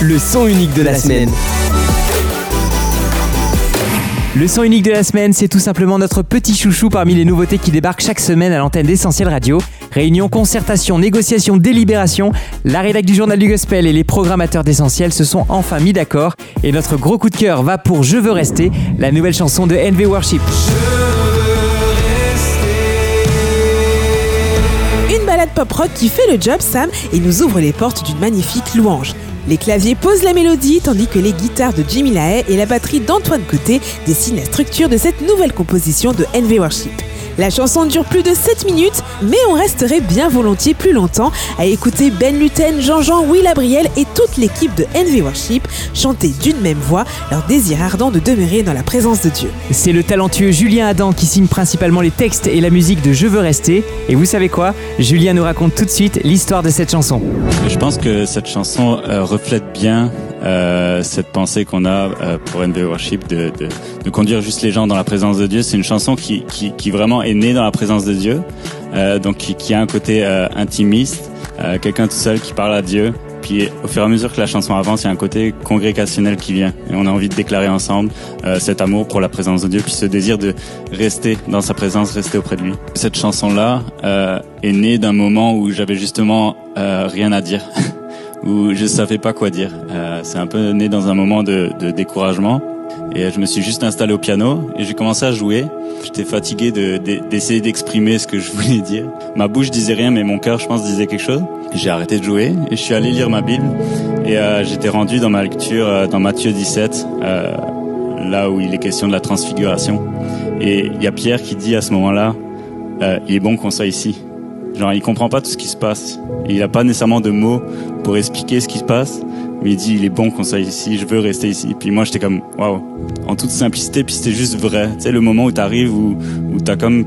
le son unique de la semaine. Le son unique de la semaine, c'est tout simplement notre petit chouchou parmi les nouveautés qui débarquent chaque semaine à l'antenne d'Essentiel Radio. Réunion, concertation, négociation, délibération, la rédac du journal du gospel et les programmateurs d'Essentiel se sont enfin mis d'accord. Et notre gros coup de cœur va pour Je veux rester, la nouvelle chanson de NV Worship. Balade pop rock qui fait le job, Sam, et nous ouvre les portes d'une magnifique louange. Les claviers posent la mélodie tandis que les guitares de Jimmy Lahaye et la batterie d'Antoine Côté dessinent la structure de cette nouvelle composition de NV Worship. La chanson dure plus de 7 minutes, mais on resterait bien volontiers plus longtemps à écouter Ben Luten, Jean-Jean, Will Abriel et toute l'équipe de NV Worship chanter d'une même voix leur désir ardent de demeurer dans la présence de Dieu. C'est le talentueux Julien Adam qui signe principalement les textes et la musique de Je veux rester. Et vous savez quoi? Julien nous raconte tout de suite l'histoire de cette chanson. Je pense que cette chanson euh, reflète bien euh, cette pensée qu'on a euh, pour NV Worship de, de, de, conduire juste les gens dans la présence de Dieu. C'est une chanson qui, qui, qui, vraiment est née dans la présence de Dieu, euh, donc qui, qui, a un côté euh, intimiste, euh, quelqu'un tout seul qui parle à Dieu. Puis au fur et à mesure que la chanson avance, il y a un côté congrégationnel qui vient. Et on a envie de déclarer ensemble cet amour pour la présence de Dieu, puis ce désir de rester dans sa présence, rester auprès de lui. Cette chanson-là est née d'un moment où j'avais justement rien à dire. où je savais pas quoi dire. Euh, c'est un peu né dans un moment de, de, découragement. Et je me suis juste installé au piano et j'ai commencé à jouer. J'étais fatigué d'essayer de, d'exprimer ce que je voulais dire. Ma bouche disait rien, mais mon cœur, je pense, disait quelque chose. J'ai arrêté de jouer et je suis allé lire ma Bible. Et euh, j'étais rendu dans ma lecture euh, dans Matthieu 17, euh, là où il est question de la transfiguration. Et il y a Pierre qui dit à ce moment-là, euh, il est bon qu'on soit ici. Genre, il comprend pas tout ce qui se passe. il a pas nécessairement de mots pour expliquer ce qui se passe. Mais il dit, il est bon qu'on soit ici, je veux rester ici. Puis moi, j'étais comme, waouh, en toute simplicité, puis c'était juste vrai. Tu sais, le moment où t'arrives, où, où t'as comme,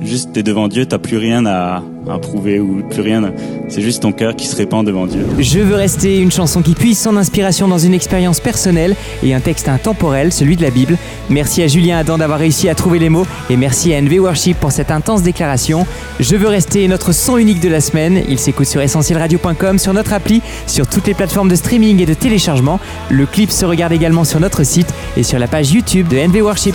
juste, t'es devant Dieu, t'as plus rien à, à prouver ou plus rien. C'est juste ton cœur qui se répand devant Dieu. Je veux rester une chanson qui puise son inspiration dans une expérience personnelle et un texte intemporel, celui de la Bible. Merci à Julien Adam d'avoir réussi à trouver les mots et merci à NV Worship pour cette intense déclaration. Je veux rester notre son unique de la semaine. Il s'écoute sur essentielradio.com, sur notre appli, sur toutes les plateformes de streaming et de téléchargement. Le clip se regarde également sur notre site et sur la page YouTube de NV Worship.